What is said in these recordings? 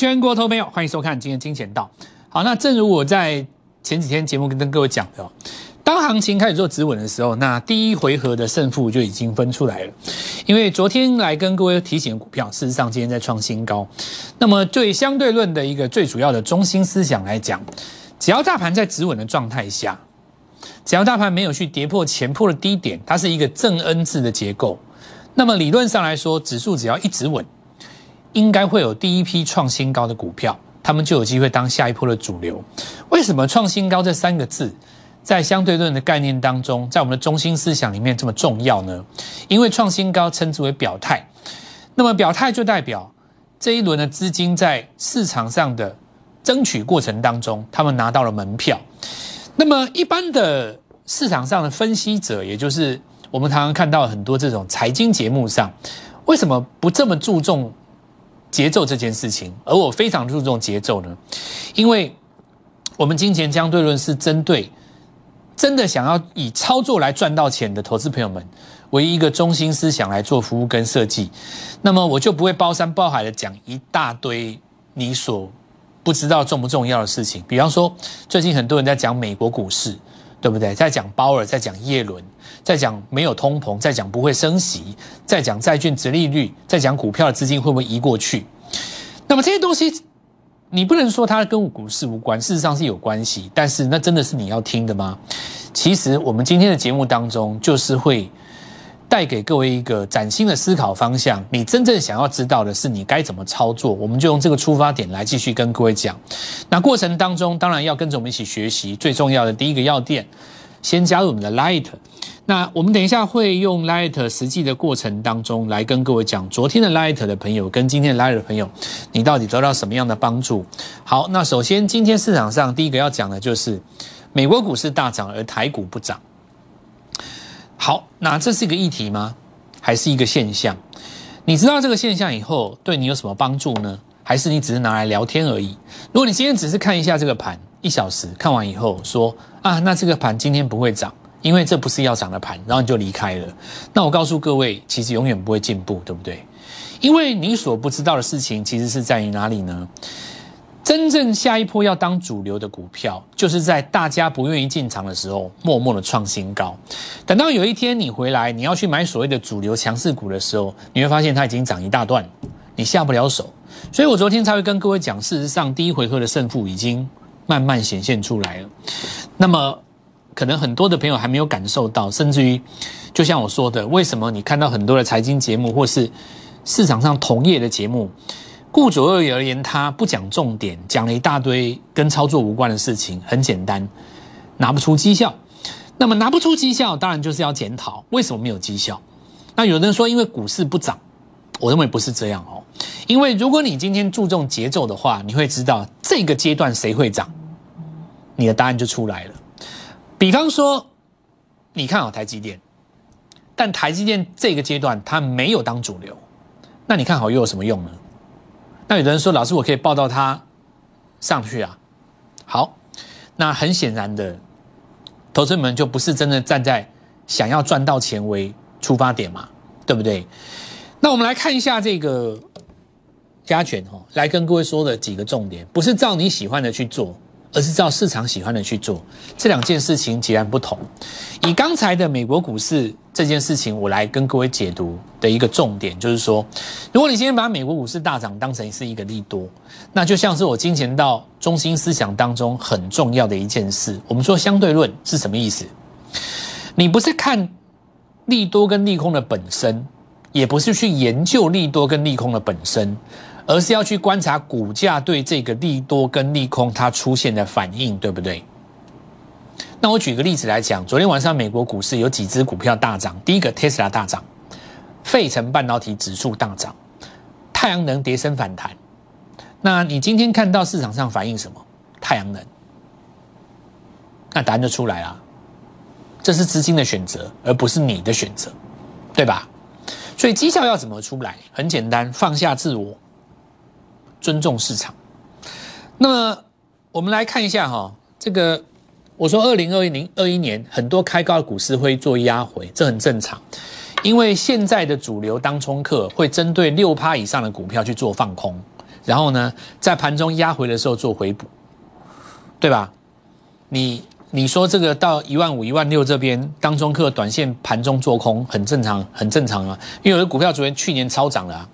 全国投朋友，欢迎收看今天金钱道。好，那正如我在前几天节目跟各位讲的，当行情开始做止稳的时候，那第一回合的胜负就已经分出来了。因为昨天来跟各位提醒的股票，事实上今天在创新高。那么对相对论的一个最主要的中心思想来讲，只要大盘在止稳的状态下，只要大盘没有去跌破前破的低点，它是一个正 N 字的结构。那么理论上来说，指数只要一直稳。应该会有第一批创新高的股票，他们就有机会当下一波的主流。为什么创新高这三个字在相对论的概念当中，在我们的中心思想里面这么重要呢？因为创新高称之为表态，那么表态就代表这一轮的资金在市场上的争取过程当中，他们拿到了门票。那么一般的市场上的分析者，也就是我们常常看到很多这种财经节目上，为什么不这么注重？节奏这件事情，而我非常注重节奏呢，因为我们金钱相对论是针对真的想要以操作来赚到钱的投资朋友们，唯一一个中心思想来做服务跟设计，那么我就不会包山包海的讲一大堆你所不知道重不重要的事情，比方说最近很多人在讲美国股市。对不对？在讲鲍尔，在讲叶伦，在讲没有通膨，在讲不会升息，在讲债券殖利率，在讲股票的资金会不会移过去？那么这些东西，你不能说它跟股市无关，事实上是有关系。但是那真的是你要听的吗？其实我们今天的节目当中，就是会。带给各位一个崭新的思考方向。你真正想要知道的是你该怎么操作，我们就用这个出发点来继续跟各位讲。那过程当中，当然要跟着我们一起学习。最重要的第一个要点，先加入我们的 Light。那我们等一下会用 Light 实际的过程当中来跟各位讲，昨天的 Light 的朋友跟今天的 Light 的朋友，你到底得到什么样的帮助？好，那首先今天市场上第一个要讲的就是美国股市大涨，而台股不涨。好，那这是一个议题吗？还是一个现象？你知道这个现象以后，对你有什么帮助呢？还是你只是拿来聊天而已？如果你今天只是看一下这个盘，一小时看完以后说啊，那这个盘今天不会涨，因为这不是要涨的盘，然后你就离开了。那我告诉各位，其实永远不会进步，对不对？因为你所不知道的事情，其实是在于哪里呢？真正下一波要当主流的股票，就是在大家不愿意进场的时候，默默的创新高。等到有一天你回来，你要去买所谓的主流强势股的时候，你会发现它已经涨一大段，你下不了手。所以我昨天才会跟各位讲，事实上第一回合的胜负已经慢慢显现出来了。那么，可能很多的朋友还没有感受到，甚至于，就像我说的，为什么你看到很多的财经节目或是市场上同业的节目？顾左右而言，他不讲重点，讲了一大堆跟操作无关的事情。很简单，拿不出绩效。那么拿不出绩效，当然就是要检讨为什么没有绩效。那有的人说，因为股市不涨，我认为不是这样哦。因为如果你今天注重节奏的话，你会知道这个阶段谁会涨，你的答案就出来了。比方说，你看好台积电，但台积电这个阶段它没有当主流，那你看好又有什么用呢？那有的人说，老师，我可以抱到他上去啊。好，那很显然的，投资们就不是真的站在想要赚到钱为出发点嘛，对不对？那我们来看一下这个加权哈，来跟各位说的几个重点，不是照你喜欢的去做。而是照市场喜欢的去做，这两件事情截然不同。以刚才的美国股市这件事情，我来跟各位解读的一个重点，就是说，如果你今天把美国股市大涨当成是一个利多，那就像是我金钱到中心思想当中很重要的一件事。我们说相对论是什么意思？你不是看利多跟利空的本身，也不是去研究利多跟利空的本身。而是要去观察股价对这个利多跟利空它出现的反应，对不对？那我举个例子来讲，昨天晚上美国股市有几只股票大涨，第一个 Tesla 大涨，费城半导体指数大涨，太阳能跌升反弹。那你今天看到市场上反映什么？太阳能，那答案就出来了，这是资金的选择，而不是你的选择，对吧？所以绩效要怎么出来？很简单，放下自我。尊重市场。那么我们来看一下哈，这个我说二零二零二一年很多开高的股市会做压回，这很正常，因为现在的主流当冲客会针对六趴以上的股票去做放空，然后呢，在盘中压回的时候做回补，对吧？你你说这个到一万五、一万六这边，当中客短线盘中做空很正常，很正常啊。因为有的股票昨天去年超涨了啊，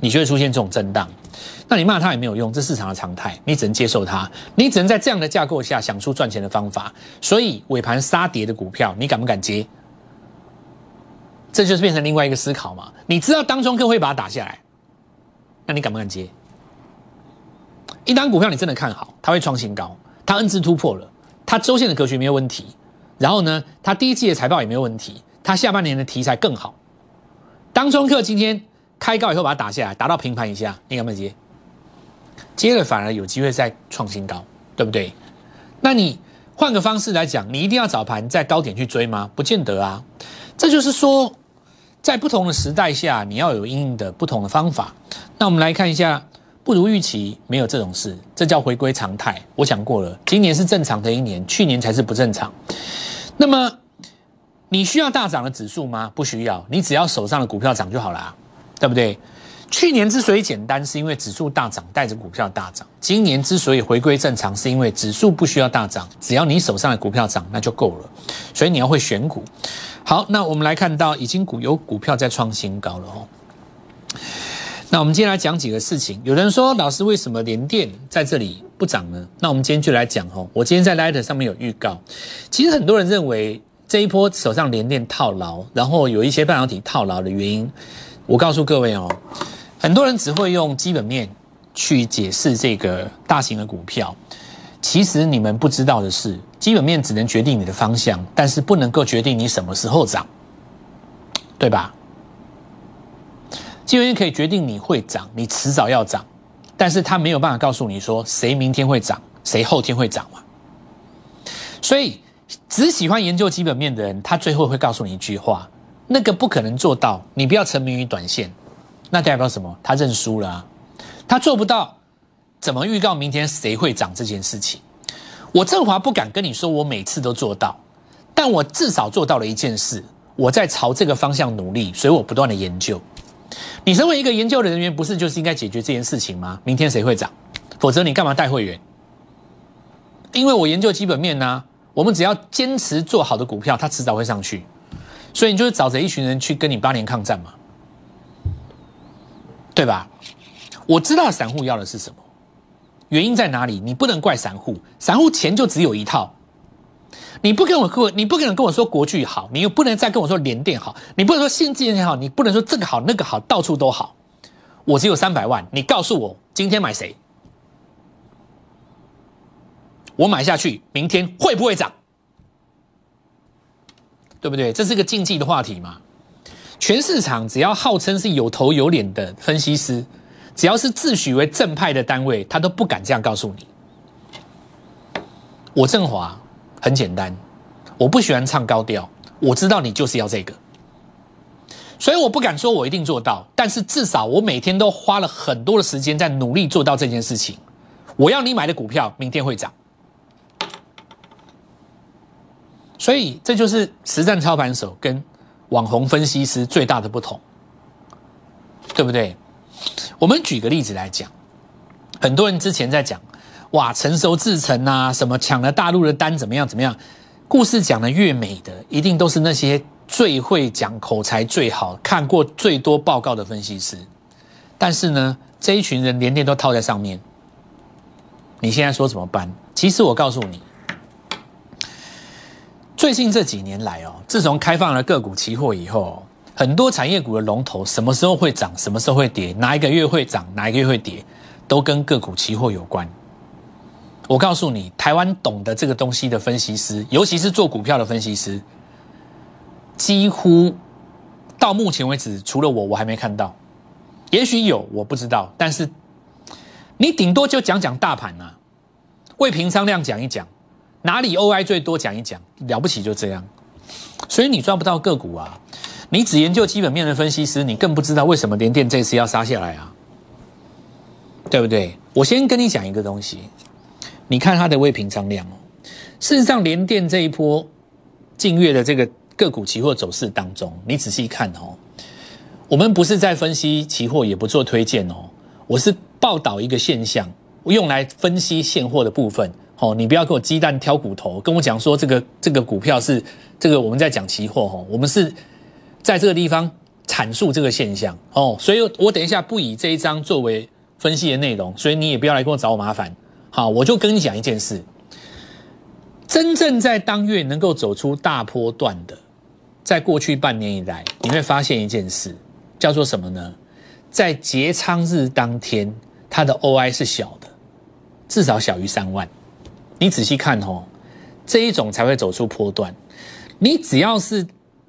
你就会出现这种震荡，那你骂它也没有用，这市场的常态，你只能接受它，你只能在这样的架构下想出赚钱的方法。所以尾盘杀跌的股票，你敢不敢接？这就是变成另外一个思考嘛？你知道当中客会把它打下来，那你敢不敢接？一单股票你真的看好，它会创新高，它 N 字突破了，它周线的格局没有问题，然后呢，它第一季的财报也没有问题，它下半年的题材更好。当中客今天开高以后把它打下来，打到平盘以下，你敢不敢接？接了反而有机会再创新高，对不对？那你换个方式来讲，你一定要早盘在高点去追吗？不见得啊。这就是说。在不同的时代下，你要有应应的不同的方法。那我们来看一下，不如预期，没有这种事，这叫回归常态。我讲过了，今年是正常的一年，去年才是不正常。那么，你需要大涨的指数吗？不需要，你只要手上的股票涨就好了，对不对？去年之所以简单，是因为指数大涨带着股票大涨；今年之所以回归正常，是因为指数不需要大涨，只要你手上的股票涨，那就够了。所以你要会选股。好，那我们来看到已经股有股票在创新高了哦。那我们今天来讲几个事情。有人说，老师为什么连电在这里不涨呢？那我们今天就来讲哦。我今天在 Light 上面有预告。其实很多人认为这一波手上连电套牢，然后有一些半导体套牢的原因。我告诉各位哦，很多人只会用基本面去解释这个大型的股票。其实你们不知道的是，基本面只能决定你的方向，但是不能够决定你什么时候涨，对吧？基本面可以决定你会涨，你迟早要涨，但是他没有办法告诉你说谁明天会涨，谁后天会涨嘛。所以，只喜欢研究基本面的人，他最后会告诉你一句话：那个不可能做到，你不要沉迷于短线。那代表什么？他认输了，他做不到。怎么预告明天谁会涨这件事情？我振华不敢跟你说，我每次都做到，但我至少做到了一件事，我在朝这个方向努力，所以我不断的研究。你身为一个研究的人员，不是就是应该解决这件事情吗？明天谁会涨？否则你干嘛带会员？因为我研究基本面呢，我们只要坚持做好的股票，它迟早会上去。所以你就是找着一群人去跟你八年抗战嘛，对吧？我知道散户要的是什么。原因在哪里？你不能怪散户，散户钱就只有一套。你不跟我跟我，你不可能跟我说国巨好，你又不能再跟我说联电好，你不能说新基建好，你不能说这个好那个好，到处都好。我只有三百万，你告诉我今天买谁？我买下去，明天会不会涨？对不对？这是个竞技的话题嘛？全市场只要号称是有头有脸的分析师。只要是自诩为正派的单位，他都不敢这样告诉你。我振华很简单，我不喜欢唱高调，我知道你就是要这个，所以我不敢说我一定做到，但是至少我每天都花了很多的时间在努力做到这件事情。我要你买的股票明天会涨，所以这就是实战操盘手跟网红分析师最大的不同，对不对？我们举个例子来讲，很多人之前在讲，哇，成熟制成啊，什么抢了大陆的单，怎么样怎么样？故事讲的越美的，一定都是那些最会讲口才最好、看过最多报告的分析师。但是呢，这一群人连连都套在上面。你现在说怎么办？其实我告诉你，最近这几年来哦，自从开放了个股期货以后。很多产业股的龙头，什么时候会涨，什么时候会跌，哪一个月会涨，哪一个月会跌，都跟个股期货有关。我告诉你，台湾懂得这个东西的分析师，尤其是做股票的分析师，几乎到目前为止，除了我，我还没看到。也许有，我不知道。但是你顶多就讲讲大盘啊，为平仓量讲一讲，哪里 OI 最多讲一讲，了不起就这样。所以你抓不到个股啊。你只研究基本面的分析师，你更不知道为什么联电这次要杀下来啊？对不对？我先跟你讲一个东西，你看它的未平仓量哦。事实上，联电这一波近月的这个个股期货走势当中，你仔细看哦，我们不是在分析期货，也不做推荐哦，我是报道一个现象，用来分析现货的部分。哦，你不要给我鸡蛋挑骨头，跟我讲说这个这个股票是这个我们在讲期货哦，我们是在这个地方阐述这个现象哦，所以我等一下不以这一章作为分析的内容，所以你也不要来跟我找我麻烦。好，我就跟你讲一件事，真正在当月能够走出大波段的，在过去半年以来，你会发现一件事，叫做什么呢？在结仓日当天，它的 OI 是小的，至少小于三万。你仔细看哦，这一种才会走出波段。你只要是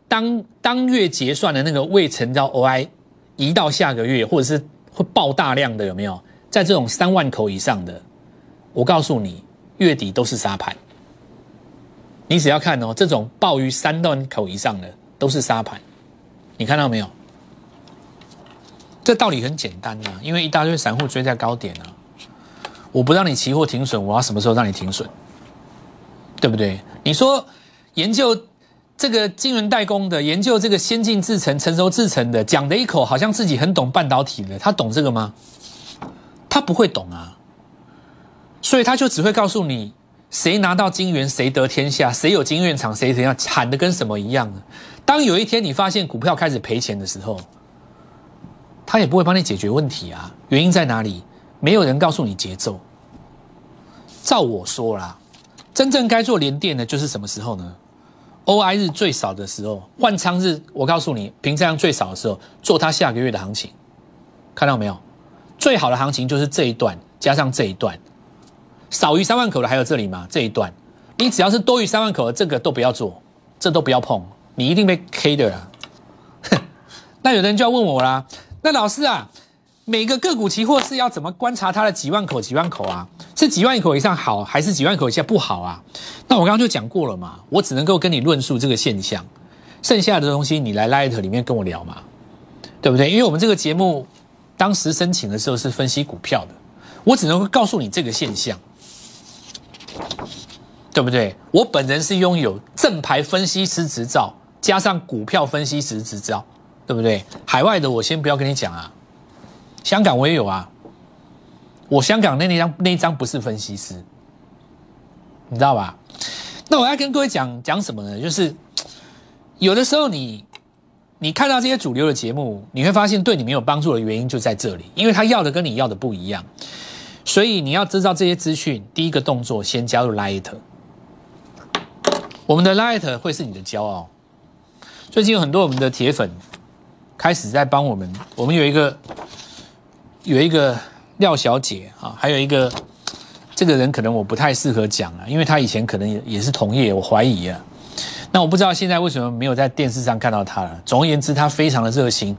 当当月结算的那个未成交 OI 移到下个月，或者是会爆大量的，有没有？在这种三万口以上的，我告诉你，月底都是沙盘。你只要看哦，这种爆于三万口以上的都是沙盘。你看到没有？这道理很简单呐，因为一大堆散户追在高点啊。我不让你期货停损，我要什么时候让你停损？对不对？你说研究这个晶圆代工的，研究这个先进制程、成熟制程的，讲的一口好像自己很懂半导体的，他懂这个吗？他不会懂啊，所以他就只会告诉你谁拿到晶圆，谁得天下，谁有晶圆厂，谁怎样喊的跟什么一样的。当有一天你发现股票开始赔钱的时候，他也不会帮你解决问题啊。原因在哪里？没有人告诉你节奏。照我说啦，真正该做连电的，就是什么时候呢？OI 日最少的时候，换仓日，我告诉你，平仓量最少的时候，做它下个月的行情。看到没有？最好的行情就是这一段加上这一段，少于三万口的还有这里吗？这一段，你只要是多于三万口的，这个都不要做，这都不要碰，你一定被 K 的啦。那有的人就要问我啦，那老师啊？每个个股期货是要怎么观察它的几万口几万口啊？是几万口以上好，还是几万口以下不好啊？那我刚刚就讲过了嘛，我只能够跟你论述这个现象，剩下的东西你来 Light 里面跟我聊嘛，对不对？因为我们这个节目当时申请的时候是分析股票的，我只能够告诉你这个现象，对不对？我本人是拥有正牌分析师执照，加上股票分析师执照，对不对？海外的我先不要跟你讲啊。香港我也有啊，我香港那那张那一张不是分析师，你知道吧？那我要跟各位讲讲什么呢？就是有的时候你你看到这些主流的节目，你会发现对你没有帮助的原因就在这里，因为他要的跟你要的不一样，所以你要知道这些资讯。第一个动作，先加入 Light，我们的 Light 会是你的骄傲。最近有很多我们的铁粉开始在帮我们，我们有一个。有一个廖小姐啊，还有一个这个人可能我不太适合讲啊，因为他以前可能也也是同业，我怀疑啊。那我不知道现在为什么没有在电视上看到他了。总而言之，他非常的热心，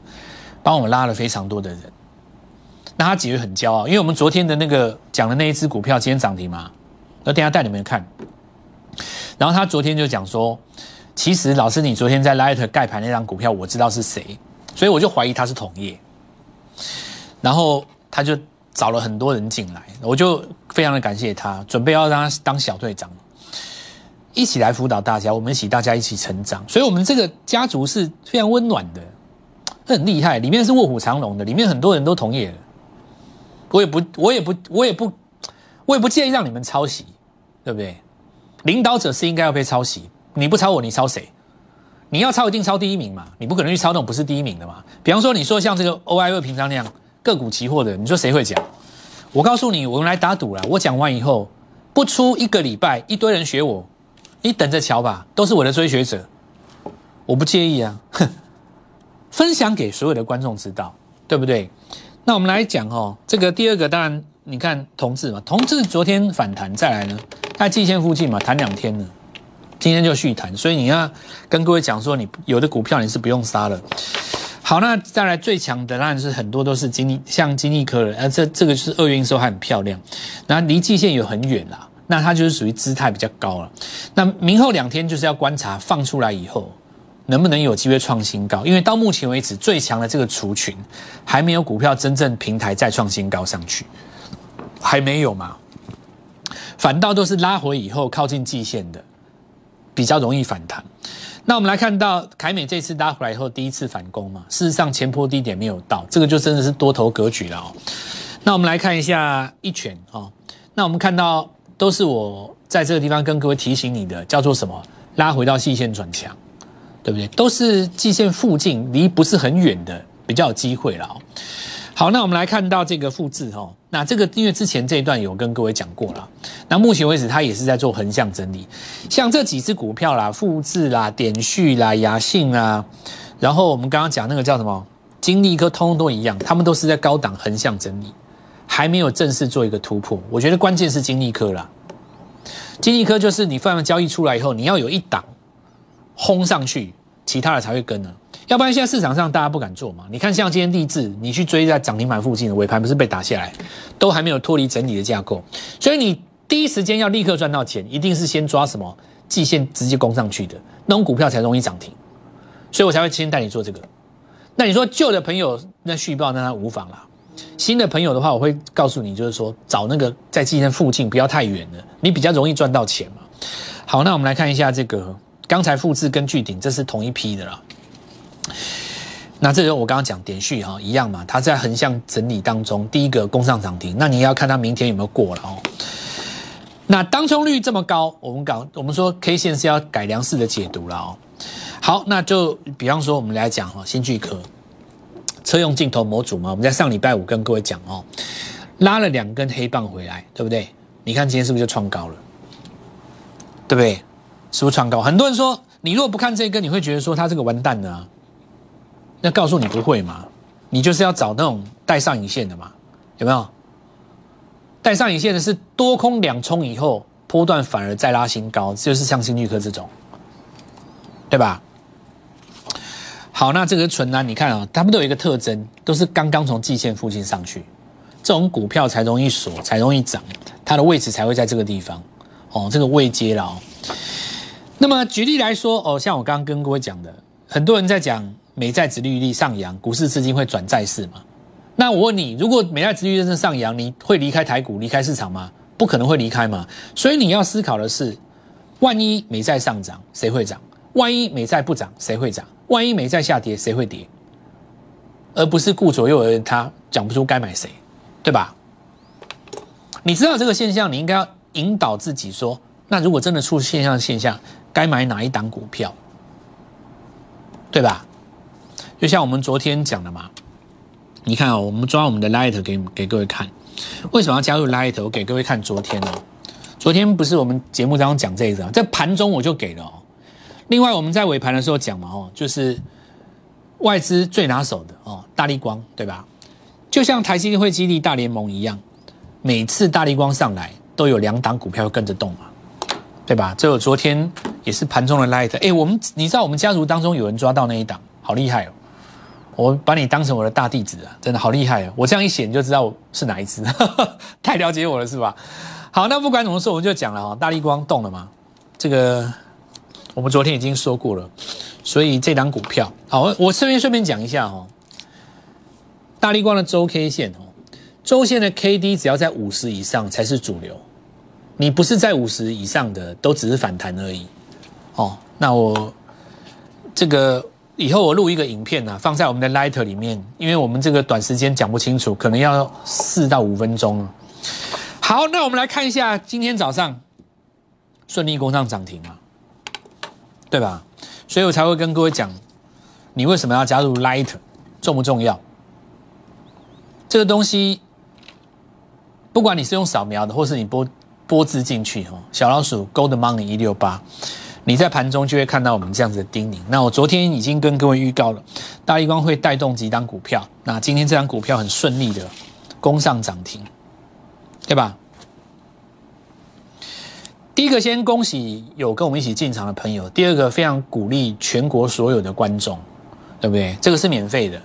帮我们拉了非常多的人。那他姐姐很骄傲，因为我们昨天的那个讲的那一只股票今天涨停嘛，那等下带你们看。然后他昨天就讲说，其实老师你昨天在 Light 盖牌那张股票我知道是谁，所以我就怀疑他是同业。然后他就找了很多人进来，我就非常的感谢他，准备要让他当小队长，一起来辅导大家，我们一起大家一起成长。所以，我们这个家族是非常温暖的，很厉害，里面是卧虎藏龙的，里面很多人都同意了。我也不，我也不，我也不，我也不介意让你们抄袭，对不对？领导者是应该要被抄袭，你不抄我，你抄谁？你要抄一定抄第一名嘛，你不可能去抄那种不是第一名的嘛。比方说，你说像这个 OI 二平常那样。个股期货的，你说谁会讲？我告诉你，我们来打赌了。我讲完以后，不出一个礼拜，一堆人学我，你等着瞧吧，都是我的追学者，我不介意啊。哼，分享给所有的观众知道，对不对？那我们来讲哦，这个第二个，当然你看同志嘛，同志昨天反弹，再来呢，在季线附近嘛，谈两天了，今天就续谈，所以你要跟各位讲说，你有的股票你是不用杀了。好，那再来最强的当然是很多都是金利，像金利科了，呃，这这个是二月营收还很漂亮，那离季线有很远啦，那它就是属于姿态比较高了。那明后两天就是要观察放出来以后能不能有机会创新高，因为到目前为止最强的这个族群还没有股票真正平台再创新高上去，还没有嘛，反倒都是拉回以后靠近季线的比较容易反弹。那我们来看到凯美这次拉回来以后第一次反攻嘛，事实上前坡低点没有到，这个就真的是多头格局了哦。那我们来看一下一拳哦。那我们看到都是我在这个地方跟各位提醒你的，叫做什么？拉回到细线转强，对不对？都是季线附近，离不是很远的，比较有机会了哦。好，那我们来看到这个复制哈，那这个因为之前这一段有跟各位讲过了，那目前为止它也是在做横向整理，像这几只股票啦，复制啦、点序啦、雅信啦，然后我们刚刚讲那个叫什么？金利科，通通都一样，他们都是在高档横向整理，还没有正式做一个突破。我觉得关键是金利科啦，金利科就是你放完交易出来以后，你要有一档轰上去，其他的才会跟呢。要不然现在市场上大家不敢做嘛？你看像今天地质，你去追在涨停板附近的尾盘不是被打下来，都还没有脱离整理的架构，所以你第一时间要立刻赚到钱，一定是先抓什么季线直接攻上去的那种股票才容易涨停，所以我才会先带你做这个。那你说旧的朋友那续报那他无妨啦，新的朋友的话，我会告诉你，就是说找那个在季线附近不要太远的，你比较容易赚到钱嘛。好，那我们来看一下这个刚才复制跟巨顶，这是同一批的啦。那这个我刚刚讲点序哈，一样嘛，它在横向整理当中，第一个攻上涨停，那你要看它明天有没有过了哦。那当冲率这么高，我们讲我们说 K 线是要改良式的解读了哦。好，那就比方说我们来讲哈，新巨科车用镜头模组嘛，我们在上礼拜五跟各位讲哦，拉了两根黑棒回来，对不对？你看今天是不是就创高了？对不对？是不是创高？很多人说。你如果不看这根，你会觉得说它这个完蛋了，那告诉你不会嘛？你就是要找那种带上影线的嘛？有没有？带上影线的是多空两冲以后，波段反而再拉新高，就是像新绿科这种，对吧？好，那这个纯蓝，你看啊，他们都有一个特征，都是刚刚从季线附近上去，这种股票才容易锁，才容易涨，它的位置才会在这个地方哦，这个位阶了哦。那么举例来说，哦，像我刚刚跟各位讲的，很多人在讲美债殖利率上扬，股市资金会转债市吗？那我问你，如果美债殖利率正上扬，你会离开台股、离开市场吗？不可能会离开嘛。所以你要思考的是，万一美债上涨，谁会涨？万一美债不涨，谁会涨？万一美债下跌，谁会跌？而不是顾左右而言他，讲不出该买谁，对吧？你知道这个现象，你应该要引导自己说，那如果真的出现象现象。该买哪一档股票，对吧？就像我们昨天讲的嘛，你看哦，我们抓我们的 Light 给给各位看，为什么要加入 Light？我给各位看昨天哦，昨天不是我们节目当中讲这个，在盘中我就给了哦。另外我们在尾盘的时候讲嘛哦，就是外资最拿手的哦，大力光对吧？就像台积电会激励大联盟一样，每次大力光上来都有两档股票跟着动嘛。对吧？这我昨天也是盘中的 light。哎，我们你知道我们家族当中有人抓到那一档，好厉害哦！我把你当成我的大弟子啊，真的好厉害哦！我这样一写你就知道我是哪一只，太了解我了是吧？好，那不管怎么说，我们就讲了哈，大力光动了嘛？这个我们昨天已经说过了，所以这档股票，好，我顺便顺便讲一下哈，大力光的周 K 线哦，周线的 K D 只要在五十以上才是主流。你不是在五十以上的，都只是反弹而已，哦。那我这个以后我录一个影片呢，放在我们的 Lighter 里面，因为我们这个短时间讲不清楚，可能要四到五分钟。好，那我们来看一下今天早上顺利攻上涨停嘛，对吧？所以我才会跟各位讲，你为什么要加入 Lighter，重不重要？这个东西，不管你是用扫描的，或是你拨。拨字进去哦，小老鼠 Gold Money 一六八，你在盘中就会看到我们这样子的叮咛。那我昨天已经跟各位预告了，大立光会带动几档股票。那今天这张股票很顺利的攻上涨停，对吧？第一个先恭喜有跟我们一起进场的朋友，第二个非常鼓励全国所有的观众，对不对？这个是免费的，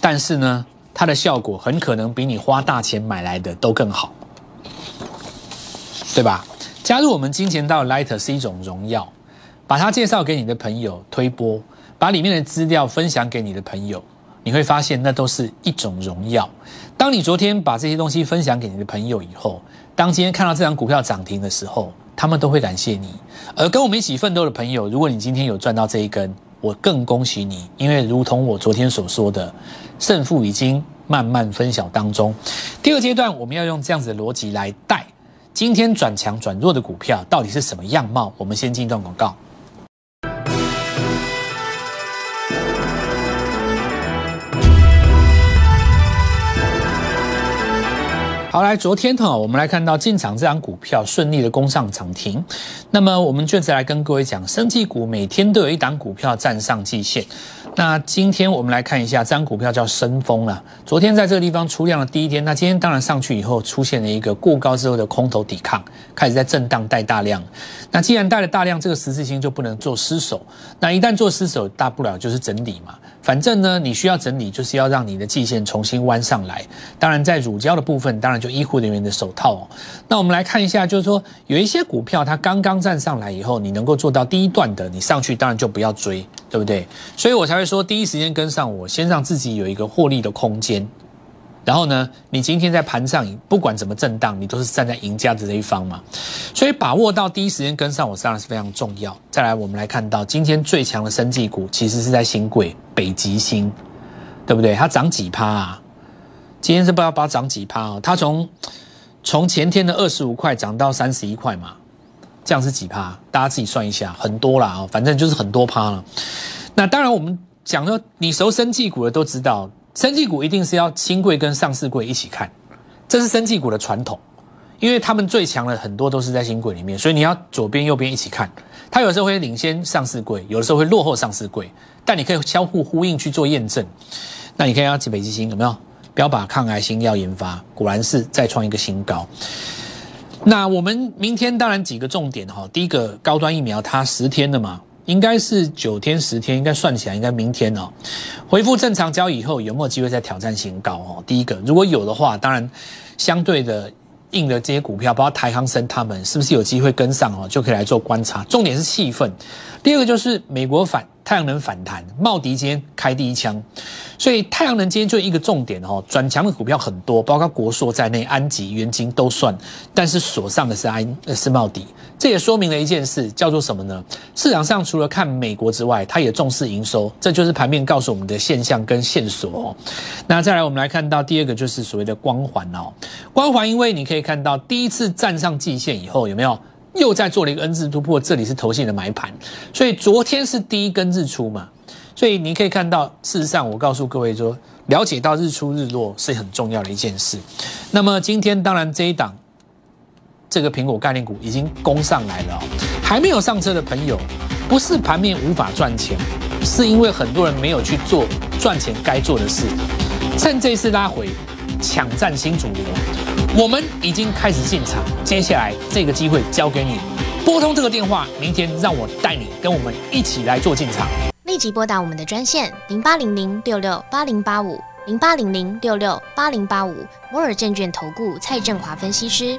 但是呢，它的效果很可能比你花大钱买来的都更好。对吧？加入我们金钱道 Light 是一种荣耀，把它介绍给你的朋友，推播，把里面的资料分享给你的朋友，你会发现那都是一种荣耀。当你昨天把这些东西分享给你的朋友以后，当今天看到这张股票涨停的时候，他们都会感谢你。而跟我们一起奋斗的朋友，如果你今天有赚到这一根，我更恭喜你，因为如同我昨天所说的，胜负已经慢慢分晓当中。第二阶段，我们要用这样子的逻辑来带今天转强转弱的股票到底是什么样貌。我们先进一段广告。好，来，昨天哈，我们来看到进场这张股票顺利的攻上涨停。那么，我们就再来跟各位讲，生技股每天都有一档股票站上季线。那今天我们来看一下，这张股票叫深丰了。昨天在这个地方出量的第一天，那今天当然上去以后出现了一个过高之后的空头抵抗，开始在震荡带大量。那既然带了大量，这个十字星就不能做失手。那一旦做失手，大不了就是整理嘛。反正呢，你需要整理，就是要让你的季线重新弯上来。当然，在乳胶的部分，当然就医护人员的手套哦。那我们来看一下，就是说有一些股票它刚刚站上来以后，你能够做到第一段的，你上去当然就不要追，对不对？所以我才会说第一时间跟上我，先让自己有一个获利的空间。然后呢，你今天在盘上不管怎么震荡，你都是站在赢家的这一方嘛。所以把握到第一时间跟上我，当然是非常重要。再来，我们来看到今天最强的生技股，其实是在新贵北极星，对不对？它涨几趴啊？今天是不知道它涨几趴哦。它从从前天的二十五块涨到三十一块嘛，这样是几趴？大家自己算一下，很多啦啊，反正就是很多趴了。那当然，我们讲说你熟生技股的都知道。生技股一定是要新贵跟上市贵一起看，这是生技股的传统，因为他们最强的很多都是在新贵里面，所以你要左边右边一起看。它有时候会领先上市贵，有的时候会落后上市贵，但你可以相互呼应去做验证。那你可以要北极星有没有标靶抗癌新药研发，果然是再创一个新高。那我们明天当然几个重点哈，第一个高端疫苗它十天了嘛。应该是九天十天，应该算起来应该明天哦，恢复正常交易以后有没有机会再挑战新高哦？第一个，如果有的话，当然相对的硬的这些股票，包括台康生他们是不是有机会跟上哦？就可以来做观察。重点是气氛。第二个就是美国反。太阳能反弹，茂迪今天开第一枪，所以太阳能今天就一个重点哦，转强的股票很多，包括国硕在内，安吉、元晶都算，但是锁上的是安呃是茂迪，这也说明了一件事，叫做什么呢？市场上除了看美国之外，它也重视营收，这就是盘面告诉我们的现象跟线索哦。那再来，我们来看到第二个就是所谓的光环哦，光环，因为你可以看到第一次站上季线以后，有没有？又在做了一个 N 字突破，这里是头线的买盘，所以昨天是第一根日出嘛，所以你可以看到，事实上我告诉各位说，了解到日出日落是很重要的一件事。那么今天当然这一档这个苹果概念股已经攻上来了，还没有上车的朋友，不是盘面无法赚钱，是因为很多人没有去做赚钱该做的事，趁这次拉回抢占新主流。我们已经开始进场，接下来这个机会交给你，拨通这个电话，明天让我带你跟我们一起来做进场。立即拨打我们的专线零八零零六六八零八五零八零零六六八零八五摩尔证券投顾蔡振华分析师。